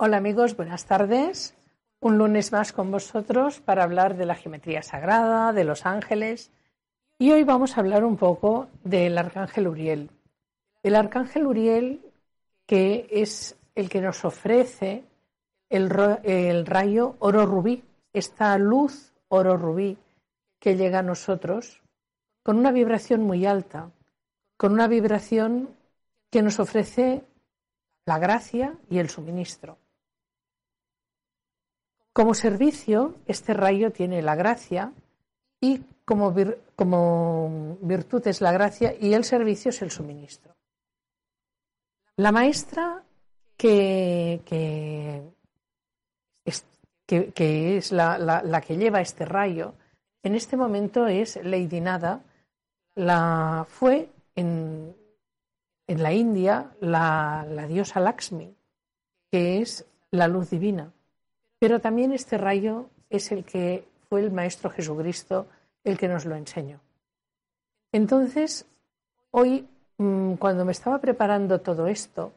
Hola amigos, buenas tardes. Un lunes más con vosotros para hablar de la geometría sagrada, de los ángeles. Y hoy vamos a hablar un poco del arcángel Uriel. El arcángel Uriel, que es el que nos ofrece el, el rayo oro rubí, esta luz oro rubí que llega a nosotros con una vibración muy alta, con una vibración que nos ofrece la gracia y el suministro. Como servicio, este rayo tiene la gracia y como, como, virtud es la gracia y el servicio es el suministro. La maestra que, que, es, que es la, la, la, que lleva este rayo en este momento es Lady Nada, la, fue en, en la India la, la diosa Lakshmi, que es la luz divina. Pero también este rayo es el que fue el Maestro Jesucristo el que nos lo enseñó. Entonces, hoy, mm, cuando me estaba preparando todo esto,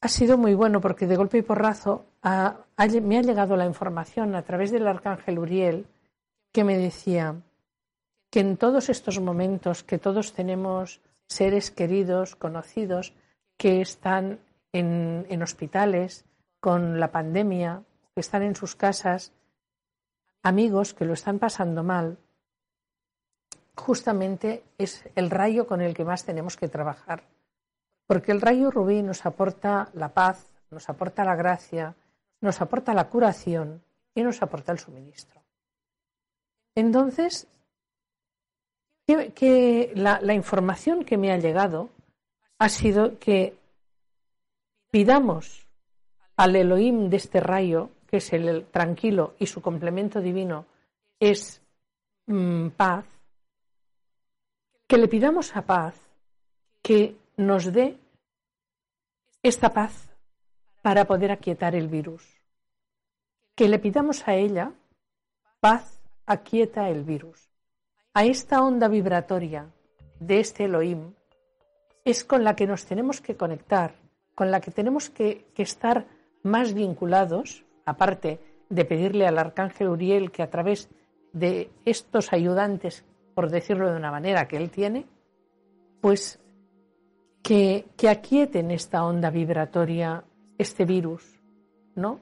ha sido muy bueno porque de golpe y porrazo me ha llegado la información a través del arcángel Uriel que me decía que en todos estos momentos que todos tenemos seres queridos, conocidos, que están en hospitales, con la pandemia, que están en sus casas, amigos que lo están pasando mal, justamente es el rayo con el que más tenemos que trabajar. Porque el rayo rubí nos aporta la paz, nos aporta la gracia, nos aporta la curación y nos aporta el suministro. Entonces, que, que la, la información que me ha llegado ha sido que pidamos al Elohim de este rayo, que es el tranquilo y su complemento divino es mmm, paz, que le pidamos a paz que nos dé esta paz para poder aquietar el virus. Que le pidamos a ella paz aquieta el virus. A esta onda vibratoria de este Elohim es con la que nos tenemos que conectar, con la que tenemos que estar más vinculados, aparte de pedirle al arcángel Uriel que a través de estos ayudantes, por decirlo de una manera que él tiene, pues que, que aquieten esta onda vibratoria, este virus, ¿no?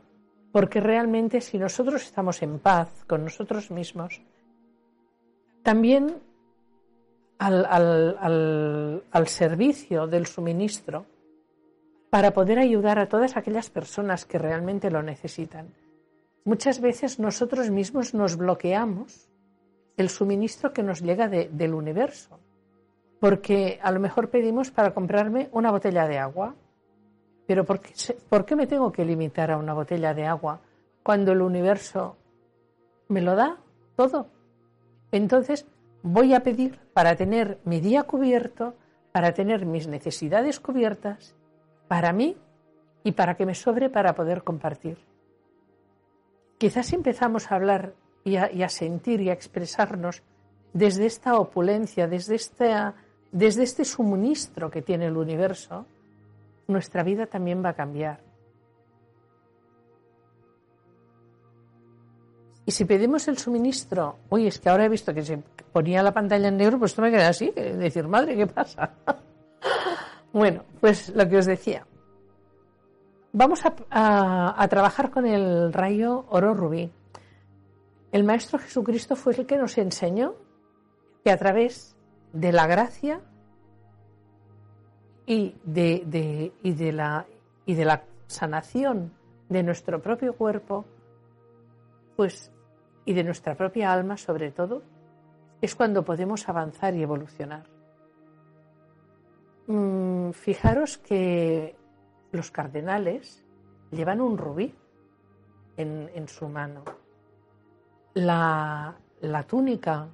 Porque realmente si nosotros estamos en paz con nosotros mismos, también al, al, al, al servicio del suministro, para poder ayudar a todas aquellas personas que realmente lo necesitan. Muchas veces nosotros mismos nos bloqueamos el suministro que nos llega de, del universo, porque a lo mejor pedimos para comprarme una botella de agua, pero ¿por qué, ¿por qué me tengo que limitar a una botella de agua cuando el universo me lo da todo? Entonces voy a pedir para tener mi día cubierto, para tener mis necesidades cubiertas para mí y para que me sobre para poder compartir. Quizás si empezamos a hablar y a, sentir y a expresarnos desde esta opulencia, desde, desde este suministro que tiene el universo, nuestra vida también va a cambiar. Y si pedimos el suministro, uy, es que ahora he visto que se ponía la pantalla en negro, pues esto me queda así, decir, madre, ¿qué pasa? Bueno, pues lo que os decía. Vamos a, trabajar con el rayo oro rubí. El Maestro Jesucristo fue el que nos enseñó que a través de la gracia y de, y de, la, y de la sanación de nuestro propio cuerpo, pues, y de nuestra propia alma sobre todo, es cuando podemos avanzar y evolucionar. Mm, fijaros que los cardenales llevan un rubí en, su mano. La, túnica,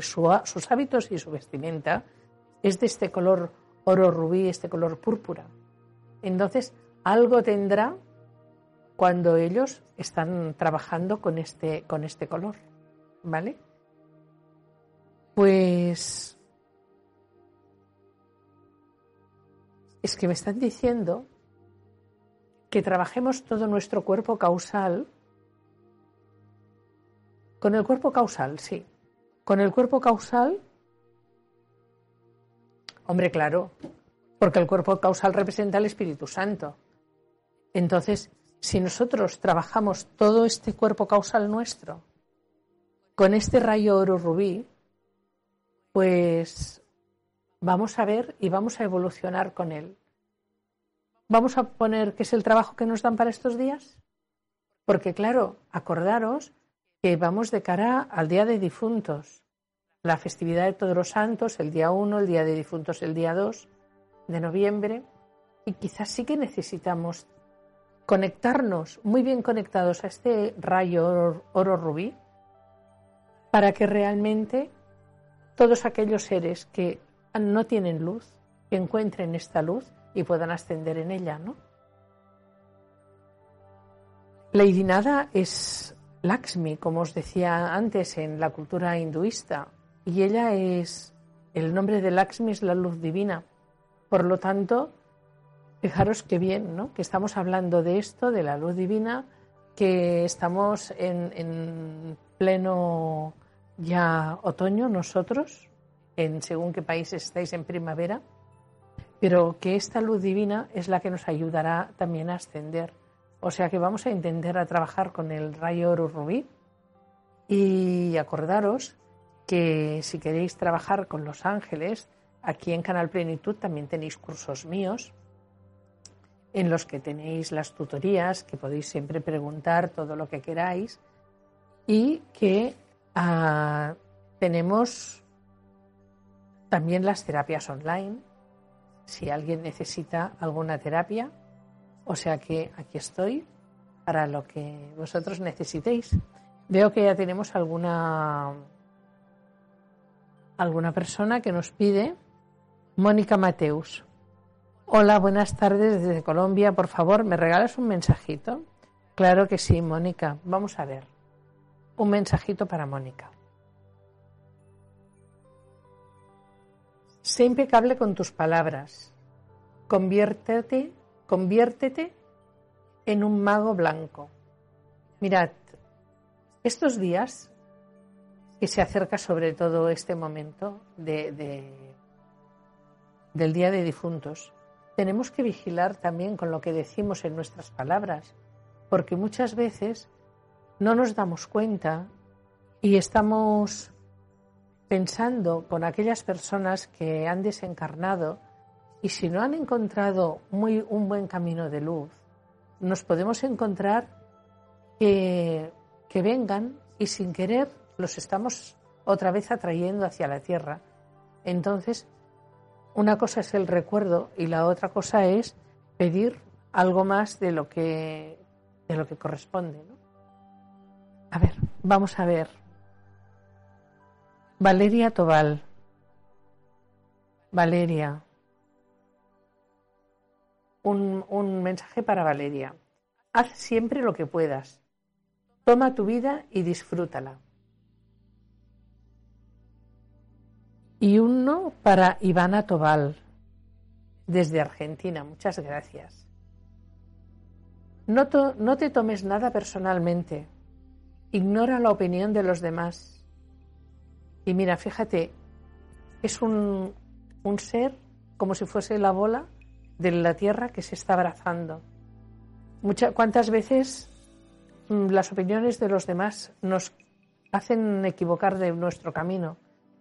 sus hábitos y su vestimenta es de este color oro rubí, este color púrpura. Entonces, algo tendrá cuando ellos están trabajando con este, con este color. ¿Vale? Pues es que me están diciendo que trabajemos todo nuestro cuerpo causal. Con el cuerpo causal, sí. Con el cuerpo causal Hombre, claro, porque el cuerpo causal representa el Espíritu Santo. Entonces, si nosotros trabajamos todo este cuerpo causal nuestro con este rayo oro rubí, pues vamos a ver y vamos a evolucionar con él. Vamos a poner qué es el trabajo que nos dan para estos días. Porque claro, acordaros que vamos de cara al Día de Difuntos la festividad de Todos los Santos el día 1, el Día de Difuntos el día 2 de noviembre. Y quizás sí que necesitamos conectarnos muy bien conectados a este rayo oro, rubí para que realmente todos aquellos seres que no tienen luz, encuentren esta luz y puedan ascender en ella, ¿no? La Idinada es Lakshmi, como os decía antes en la cultura hinduista, y ella es, el nombre de Lakshmi es la luz divina. Por lo tanto, fijaros qué bien, ¿no? Que estamos hablando de esto, de la luz divina, que estamos en, en pleno ya otoño nosotros, en según qué países estáis en primavera, pero que esta luz divina es la que nos ayudará también a ascender. O sea que vamos a intentar trabajar con el rayo oro rubí y acordaros que si queréis trabajar con los ángeles, aquí en Canal Plenitud también tenéis cursos míos en los que tenéis las tutorías, que podéis siempre preguntar todo lo que queráis y que ah, tenemos también las terapias online, si alguien necesita alguna terapia, o sea que aquí estoy para lo que vosotros necesitéis. Veo que ya tenemos alguna alguna persona que nos pide. Mónica Mateus. Hola, buenas tardes desde Colombia. Por favor, ¿me regalas un mensajito? Claro que sí, Mónica. Vamos a ver. Un mensajito para Mónica. Sé impecable con tus palabras. Conviértete, conviértete en un mago blanco. Mirad, estos días que se acerca sobre todo este momento de, del Día de Difuntos, tenemos que vigilar también con lo que decimos en nuestras palabras, porque muchas veces no nos damos cuenta y estamos pensando con aquellas personas que han desencarnado y si no han encontrado muy, un buen camino de luz, nos podemos encontrar que, que vengan y sin querer los estamos otra vez atrayendo hacia la tierra. Entonces, una cosa es el recuerdo y la otra cosa es pedir algo más de lo que, de lo que corresponde. A ver, vamos a ver. Valeria Tobal. Valeria. Un, un mensaje para Valeria. Haz siempre lo que puedas. Toma tu vida y disfrútala. y uno para Ivana Tobal, desde Argentina. Muchas gracias. No, no, te tomes nada personalmente. ignora la opinión de los demás. Y mira, fíjate, es un, un ser como si fuese la bola de la tierra que se está abrazando. Muchas, ¿Cuántas veces mm, las opiniones de los demás nos hacen equivocar de nuestro camino?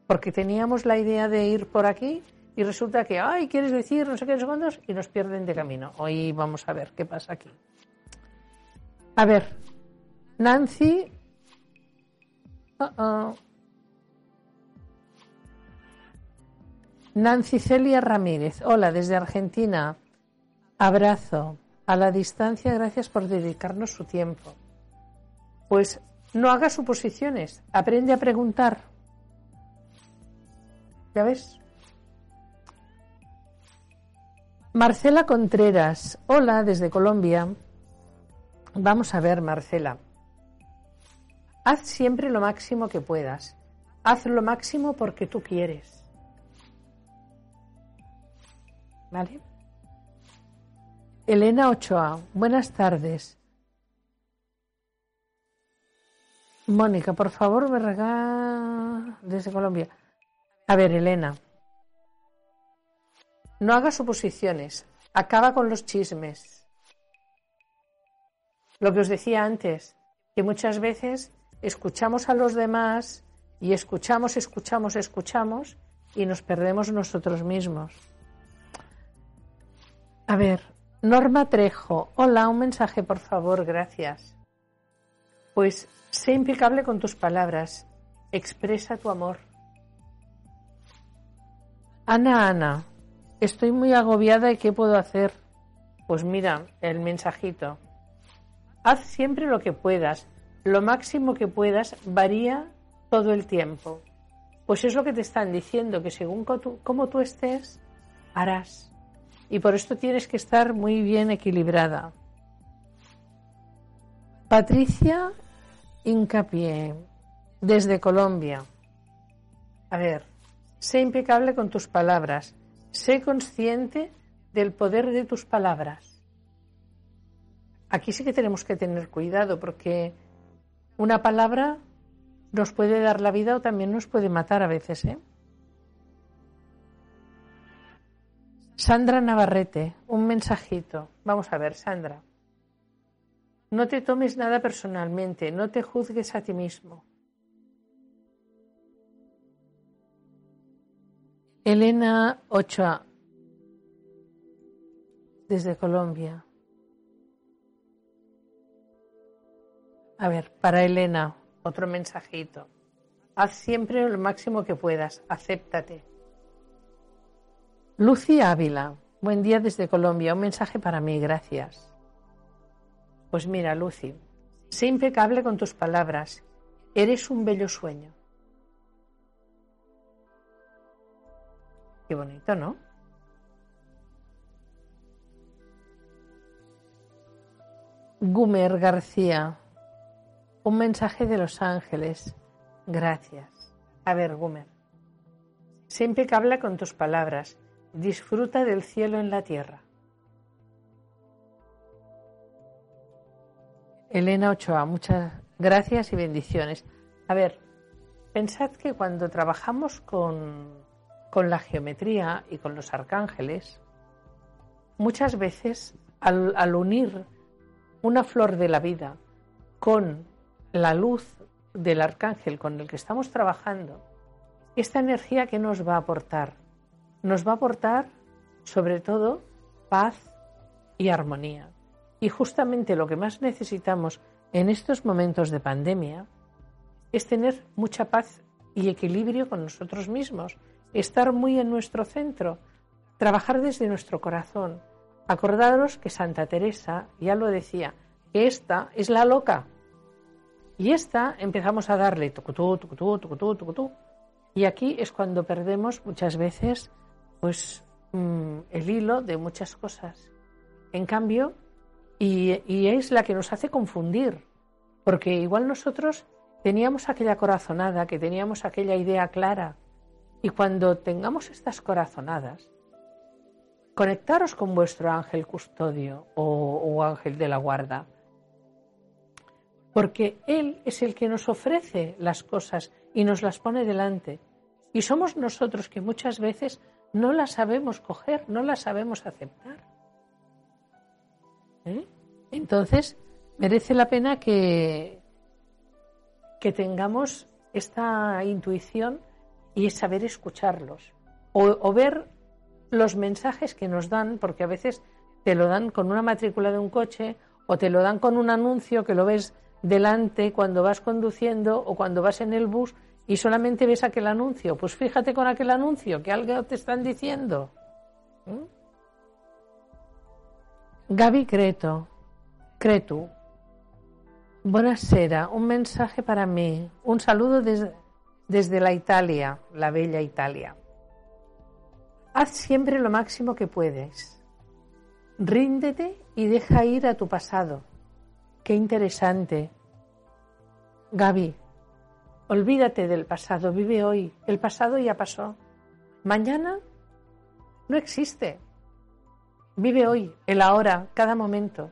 Porque teníamos la idea de ir por aquí y resulta que, ay, quieres decir no sé qué segundos y nos pierden de camino. Hoy vamos a ver qué pasa aquí. A ver, Nancy. Nancy Celia Ramírez. Hola, desde Argentina. Abrazo. A la distancia, gracias por dedicarnos su tiempo. Pues no hagas suposiciones, aprende a preguntar. ¿Ya ves? Marcela Contreras, hola desde Colombia. Vamos a ver, Marcela. Haz siempre lo máximo que puedas. Haz lo máximo porque tú quieres. ¿Vale? Elena Ochoa, buenas tardes. Mónica, por favor, me regala desde Colombia. A ver, Elena, no hagas suposiciones, acaba con los chismes. Lo que os decía antes, que muchas veces escuchamos a los demás y escuchamos, escuchamos, escuchamos y nos perdemos nosotros mismos. A ver, Norma Trejo, hola, un mensaje por favor, gracias. Pues sé impecable con tus palabras, expresa tu amor. Ana Ana, estoy muy agobiada y ¿qué puedo hacer? Pues mira, el mensajito. Haz siempre lo que puedas, lo máximo que puedas varía todo el tiempo. Pues es lo que te están diciendo, que según cómo tú estés, harás y por esto tienes que estar muy bien equilibrada. Patricia Incapié, desde Colombia. A ver, sé impecable con tus palabras, sé consciente del poder de tus palabras. Aquí sí que tenemos que tener cuidado porque una palabra nos puede dar la vida o también nos puede matar a veces, ¿eh? Sandra Navarrete, un mensajito. Vamos a ver, Sandra. No te tomes nada personalmente, no te juzgues a ti mismo. Elena Ochoa, desde Colombia. A ver, para Elena, otro mensajito. Haz siempre lo máximo que puedas, acéptate. Lucy Ávila, buen día desde Colombia. Un mensaje para mí, gracias. Pues mira, Lucy, sé impecable con tus palabras. Eres un bello sueño. Qué bonito, ¿no? Gumer García, un mensaje de Los Ángeles. Gracias. A ver, Gumer, sé impecable con tus palabras disfruta del cielo en la tierra. Elena Ochoa, muchas gracias y bendiciones. A ver, pensad que cuando trabajamos con, con la geometría y con los arcángeles, muchas veces al, al unir una flor de la vida con la luz del arcángel con el que estamos trabajando, esta energía que nos va a aportar nos va a aportar sobre todo paz y armonía. Y justamente lo que más necesitamos en estos momentos de pandemia es tener mucha paz y equilibrio con nosotros mismos, estar muy en nuestro centro, trabajar desde nuestro corazón. Acordaros que Santa Teresa ya lo decía, que esta es la loca. Y esta empezamos a darle tucutú, tucutú, tucutú, tucutú. Y aquí es cuando perdemos muchas veces pues mm, el hilo de muchas cosas. En cambio, y, es la que nos hace confundir, porque igual nosotros teníamos aquella corazonada, que teníamos aquella idea clara, y cuando tengamos estas corazonadas, conectaros con vuestro ángel custodio o, ángel de la guarda. porque Él es el que nos ofrece las cosas y nos las pone delante. Y somos nosotros que muchas veces no las sabemos coger, no las sabemos aceptar. ¿Eh? Entonces, merece la pena que, que tengamos esta intuición y saber escucharlos o, ver los mensajes que nos dan, porque a veces te lo dan con una matrícula de un coche o te lo dan con un anuncio que lo ves delante cuando vas conduciendo o cuando vas en el bus y solamente ves aquel anuncio. Pues fíjate con aquel anuncio que algo te están diciendo. ¿Mm? Gaby Creto, Cretu, Buonasera, un mensaje para mí. Un saludo desde la Italia, la bella Italia. Haz siempre lo máximo que puedes. Ríndete y deja ir a tu pasado. Qué interesante. Gaby, olvídate del pasado, vive hoy. El pasado ya pasó. Mañana no existe. Vive hoy, el ahora, cada momento.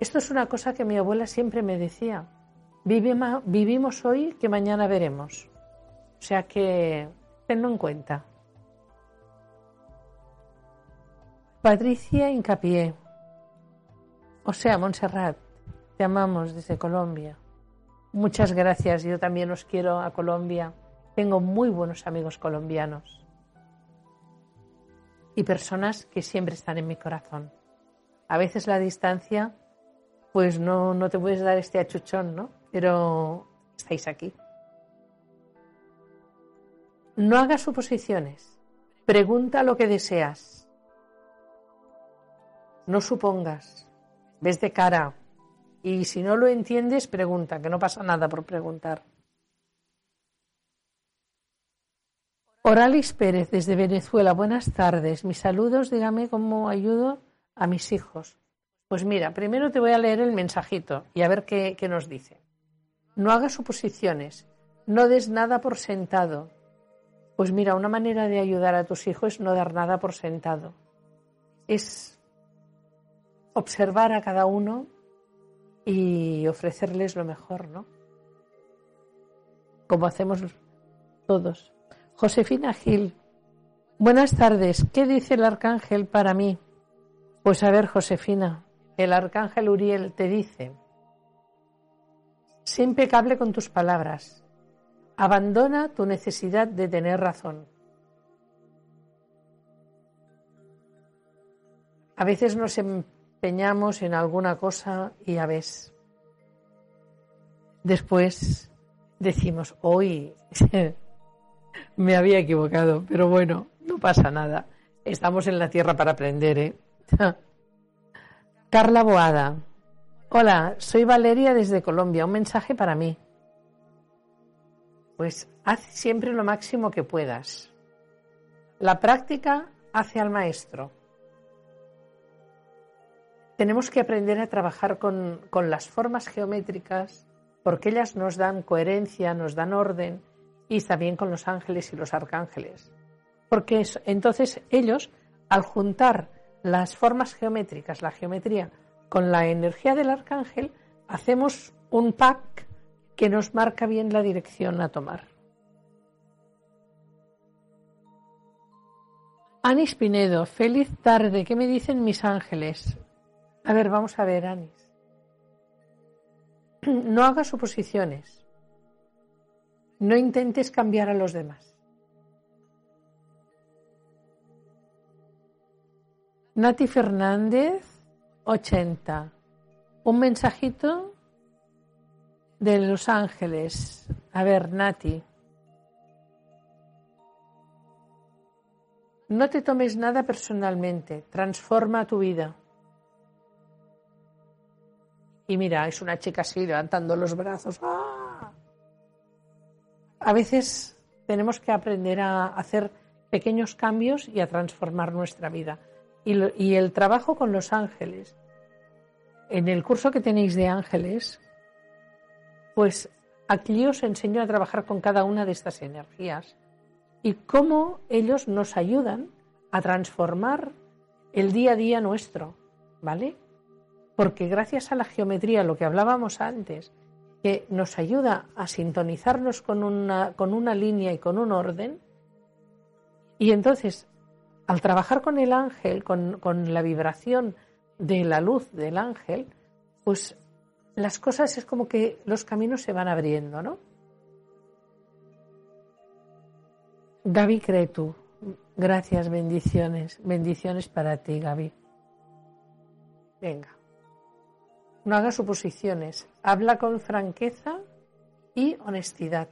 Esto es una cosa que mi abuela siempre me decía. vivimos hoy que mañana veremos. O sea que tenlo en cuenta. Patricia Incapié. O sea, Montserrat, te amamos desde Colombia. Muchas gracias. Yo también os quiero a Colombia. Tengo muy buenos amigos colombianos y personas que siempre están en mi corazón. A veces la distancia pues no, no te puedes dar este achuchón, ¿no? Pero estáis aquí. No hagas suposiciones. Pregunta lo que deseas. No supongas. Ves de cara. Y si no lo entiendes, pregunta, que no pasa nada por preguntar. Oralis Pérez desde Venezuela. Buenas tardes. Mis saludos. Dígame cómo ayudo a mis hijos. Pues mira, primero te voy a leer el mensajito y a ver qué, nos dice. No hagas suposiciones, no des nada por sentado. Pues mira, una manera de ayudar a tus hijos es no dar nada por sentado. Es observar a cada uno y ofrecerles lo mejor, ¿no? Como hacemos todos. Josefina Gil, buenas tardes. ¿Qué dice el arcángel para mí? Pues a ver, Josefina, el arcángel Uriel te dice, sé impecable con tus palabras, abandona tu necesidad de tener razón. A veces nos en alguna cosa y a veces después decimos, hoy me había equivocado, pero bueno, no pasa nada. Estamos en la tierra para aprender, ¿eh? Carla Boada. Hola, soy Valeria desde Colombia. Un mensaje para mí. Pues haz siempre lo máximo que puedas. La práctica hace al maestro. Tenemos que aprender a trabajar con, con las formas geométricas porque ellas nos dan coherencia, nos dan orden y también con los ángeles y los arcángeles. Porque entonces ellos, al juntar las formas geométricas, la geometría, con la energía del arcángel, hacemos un pack que nos marca bien la dirección a tomar. Anis Pinedo, feliz tarde. ¿Qué me dicen mis ángeles? A ver, vamos a ver, Anis. No hagas suposiciones. No intentes cambiar a los demás. Nati Fernández, 80. Un mensajito de Los Ángeles. A ver, Nati. No te tomes nada personalmente, transforma tu vida. Y mira, es una chica así levantando los brazos. ¡Ah! A veces tenemos que aprender a hacer pequeños cambios y a transformar nuestra vida y, el trabajo con los ángeles. En el curso que tenéis de ángeles, pues aquí os enseño a trabajar con cada una de estas energías y cómo ellos nos ayudan a transformar el día a día nuestro, ¿vale? Porque gracias a la geometría, lo que hablábamos antes, que nos ayuda a sintonizarnos con una, con una línea y con un orden. Y entonces, al trabajar con el ángel, con, con la vibración de la luz del ángel, pues las cosas es como que los caminos se van abriendo, ¿no? Gaby Cretu, gracias, bendiciones, bendiciones para ti, Gaby. Venga, no haga suposiciones, habla con franqueza y honestidad.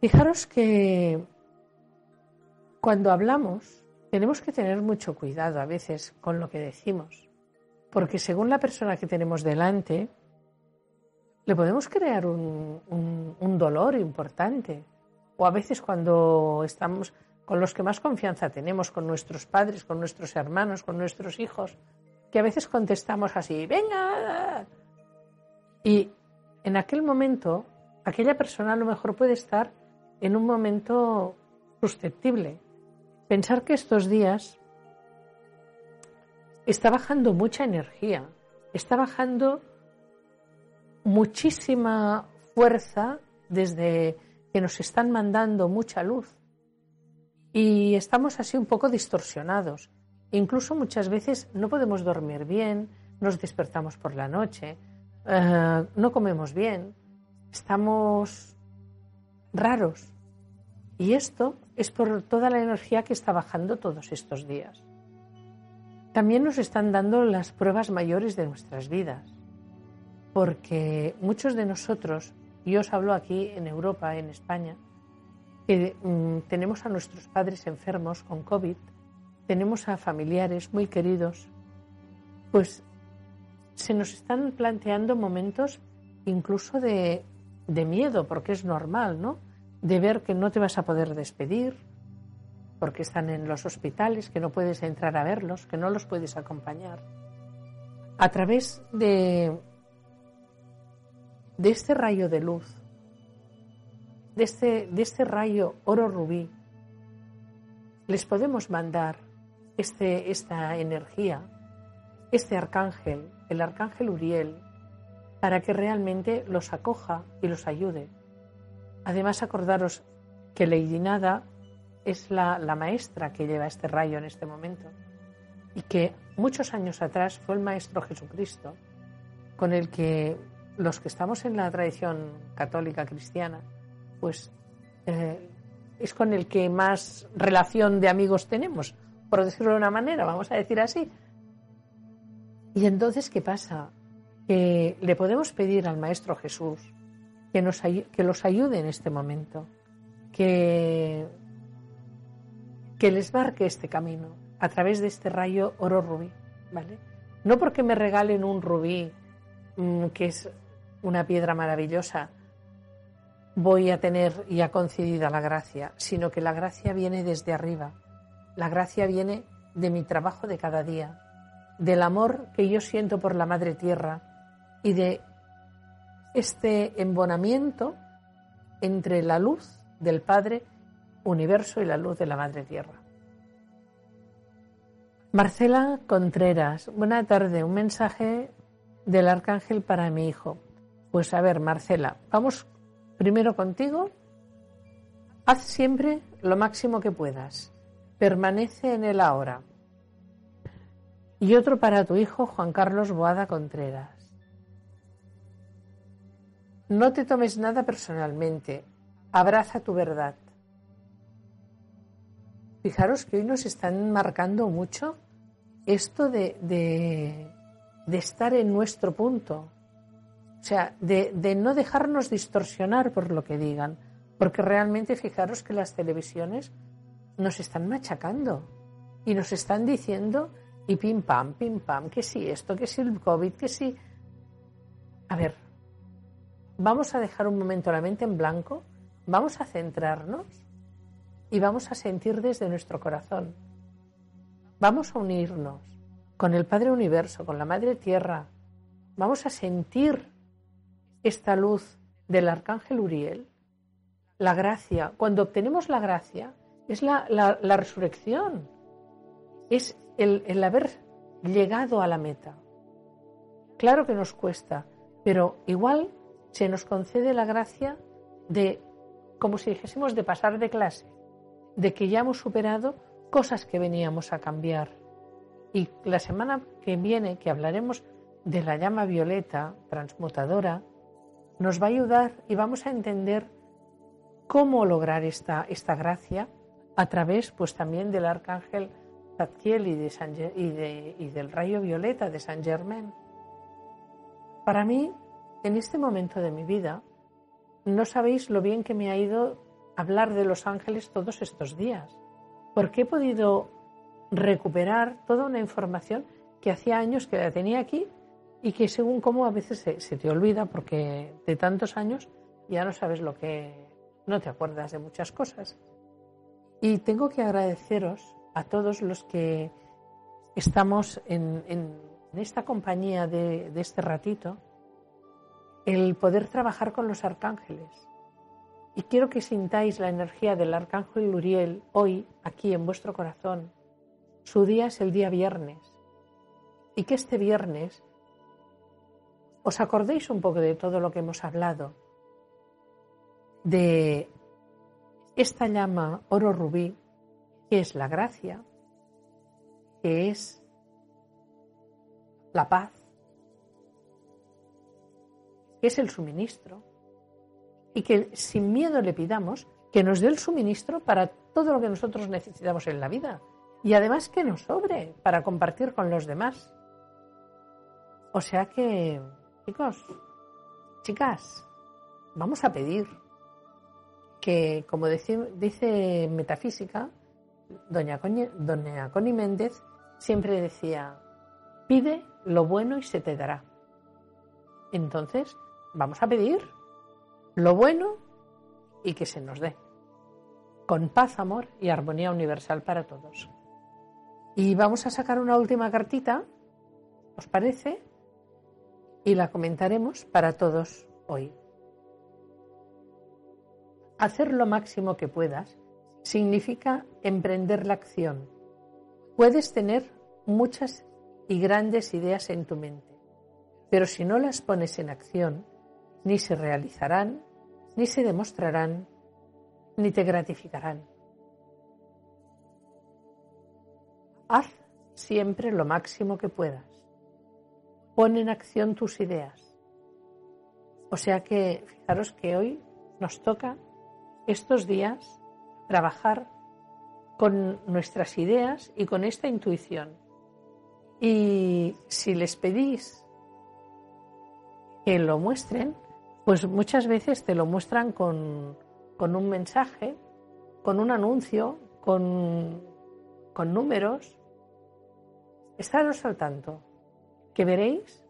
Fijaros que cuando hablamos tenemos que tener mucho cuidado a veces con lo que decimos, porque según la persona que tenemos delante, le podemos crear un, dolor importante. O a veces cuando estamos con los que más confianza tenemos, con nuestros padres, con nuestros hermanos, con nuestros hijos, que a veces contestamos así, venga. Y en aquel momento, aquella persona a lo mejor puede estar en un momento susceptible. Pensar que estos días está bajando mucha energía, está bajando muchísima fuerza desde que nos están mandando mucha luz. Y estamos así un poco distorsionados. Incluso muchas veces no podemos dormir bien, nos despertamos por la noche, eh, no comemos bien, estamos raros. Y esto es por toda la energía que está bajando todos estos días. También nos están dando las pruebas mayores de nuestras vidas, porque muchos de nosotros, y os hablo aquí en Europa, en España, mm, tenemos a nuestros padres enfermos con COVID, tenemos a familiares muy queridos, pues se nos están planteando momentos incluso de, de miedo, porque es normal, ¿no? De ver que no te vas a poder despedir, porque están en los hospitales, que no puedes entrar a verlos, que no los puedes acompañar. A través de, de este rayo de luz, de este, de este rayo oro rubí, les podemos mandar este, esta energía, este arcángel, el arcángel Uriel, para que realmente los acoja y los ayude. Además, acordaros que Lady Nada es la, la maestra que lleva este rayo en este momento y que muchos años atrás fue el Maestro Jesucristo, con el que los que estamos en la tradición católica cristiana, pues eh, es con el que más relación de amigos tenemos, por decirlo de una manera, vamos a decir así. Y entonces, ¿qué pasa? Que le podemos pedir al Maestro Jesús que, nos, que los ayude en este momento, que, que les marque este camino a través de este rayo oro rubí, ¿vale? No porque me regalen un rubí, mm, que es una piedra maravillosa, voy a tener ya concedida la gracia, sino que la gracia viene desde arriba, la gracia viene de mi trabajo de cada día, del amor que yo siento por la Madre Tierra y de este embonamiento entre la luz del Padre Universo y la luz de la Madre Tierra. Marcela Contreras, buena tarde, un mensaje del Arcángel para mi hijo. Pues a ver, Marcela, vamos primero contigo. Haz siempre lo máximo que puedas permanece en el ahora. Y otro para tu hijo Juan Carlos Boada Contreras. No te tomes nada personalmente, abraza tu verdad. Fijaros que hoy nos están marcando mucho esto de, de, estar en nuestro punto, o sea, de, de no dejarnos distorsionar por lo que digan, porque realmente fijaros que las televisiones nos están machacando y nos están diciendo y pim pam, pim pam, que sí esto, que sí el COVID, que sí. A ver, vamos a dejar un momento la mente en blanco, vamos a centrarnos y vamos a sentir desde nuestro corazón. Vamos a unirnos con el Padre Universo, con la Madre Tierra. Vamos a sentir esta luz del Arcángel Uriel, la gracia. Cuando obtenemos la gracia, es la, resurrección, es el, el haber llegado a la meta. Claro que nos cuesta, pero igual se nos concede la gracia de, como si dijésemos, de pasar de clase, de que ya hemos superado cosas que veníamos a cambiar. Y la semana que viene, que hablaremos de la llama violeta transmutadora, nos va a ayudar y vamos a entender cómo lograr esta, esta gracia a través pues también del arcángel Zadkiel y, de y, y del rayo violeta de San Germain. Para mí, en este momento de mi vida, no sabéis lo bien que me ha ido hablar de los ángeles todos estos días, porque he podido recuperar toda una información que hacía años que la tenía aquí y que según cómo a veces se, te olvida porque de tantos años ya no sabes lo que, no te acuerdas de muchas cosas. Y tengo que agradeceros a todos los que estamos en, esta compañía de, de este ratito, el poder trabajar con los arcángeles. Y quiero que sintáis la energía del arcángel Uriel hoy aquí en vuestro corazón. Su día es el día viernes. Y que este viernes os acordéis un poco de todo lo que hemos hablado, de esta llama oro rubí, que es la gracia, que es la paz, que es el suministro, y que sin miedo le pidamos que nos dé el suministro para todo lo que nosotros necesitamos en la vida y además que nos sobre para compartir con los demás. O sea que, chicos, chicas, vamos a pedir que, como dice, Metafísica, doña, doña Connie Méndez siempre decía, pide lo bueno y se te dará. Entonces, vamos a pedir lo bueno y que se nos dé, con paz, amor y armonía universal para todos. Y vamos a sacar una última cartita, ¿os parece? Y la comentaremos para todos hoy. Hacer lo máximo que puedas significa emprender la acción. Puedes tener muchas y grandes ideas en tu mente, pero si no las pones en acción, ni se realizarán, ni se demostrarán, ni te gratificarán. Haz siempre lo máximo que puedas. Pon en acción tus ideas. O sea que fijaros que hoy nos toca estos días trabajar con nuestras ideas y con esta intuición. Y si les pedís que lo muestren, pues muchas veces te lo muestran con, un mensaje, con un anuncio, con, con números. Estaros al tanto, que veréis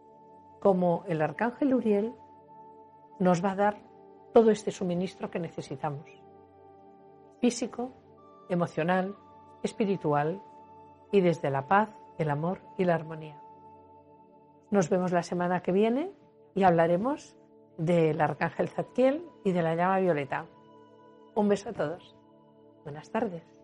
cómo el arcángel Uriel nos va a dar todo este suministro que necesitamos. Físico, emocional, espiritual y desde la paz, el amor y la armonía. Nos vemos la semana que viene y hablaremos del arcángel Zadkiel y de la llama violeta. Un beso a todos. Buenas tardes.